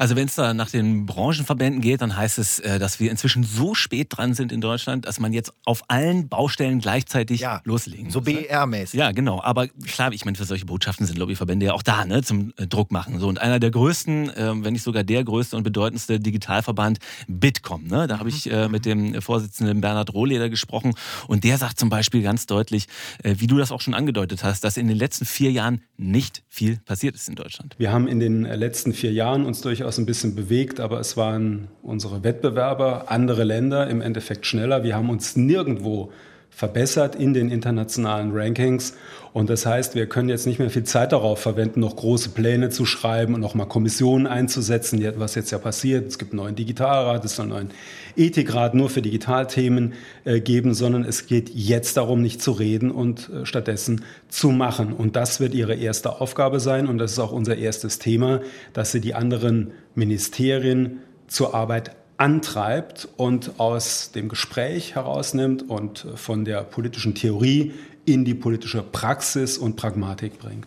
Also wenn es da nach den Branchenverbänden geht, dann heißt es, äh, dass wir inzwischen so spät dran sind in Deutschland, dass man jetzt auf allen Baustellen gleichzeitig ja, loslegen so muss. So ne? BER-mäßig. Ja, genau. Aber klar, ich meine, für solche Botschaften sind Lobbyverbände ja auch da, ne, zum äh, Druck machen. So, und einer der größten, äh, wenn nicht sogar der größte und bedeutendste Digitalverband, Bitkom. Ne? Da habe ich äh, mit dem Vorsitzenden Bernhard Rohleder gesprochen und der sagt zum Beispiel ganz deutlich, äh, wie du das auch schon angedeutet hast, dass in den letzten vier Jahren nicht viel passiert ist in Deutschland. Wir haben in den letzten vier Jahren uns durchaus ein bisschen bewegt, aber es waren unsere Wettbewerber, andere Länder im Endeffekt schneller. Wir haben uns nirgendwo verbessert in den internationalen Rankings. Und das heißt, wir können jetzt nicht mehr viel Zeit darauf verwenden, noch große Pläne zu schreiben und nochmal Kommissionen einzusetzen, was jetzt ja passiert. Es gibt einen neuen Digitalrat, es soll einen neuen Ethikrat nur für Digitalthemen äh, geben, sondern es geht jetzt darum, nicht zu reden und äh, stattdessen zu machen. Und das wird ihre erste Aufgabe sein und das ist auch unser erstes Thema, dass sie die anderen Ministerien zur Arbeit antreibt und aus dem Gespräch herausnimmt und von der politischen Theorie in die politische Praxis und Pragmatik bringt.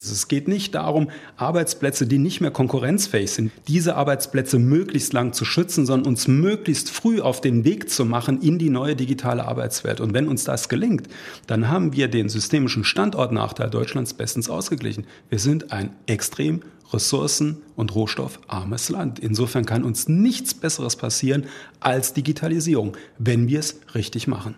Es geht nicht darum, Arbeitsplätze, die nicht mehr konkurrenzfähig sind, diese Arbeitsplätze möglichst lang zu schützen, sondern uns möglichst früh auf den Weg zu machen in die neue digitale Arbeitswelt. Und wenn uns das gelingt, dann haben wir den systemischen Standortnachteil Deutschlands bestens ausgeglichen. Wir sind ein extrem ressourcen- und rohstoffarmes Land. Insofern kann uns nichts Besseres passieren als Digitalisierung, wenn wir es richtig machen.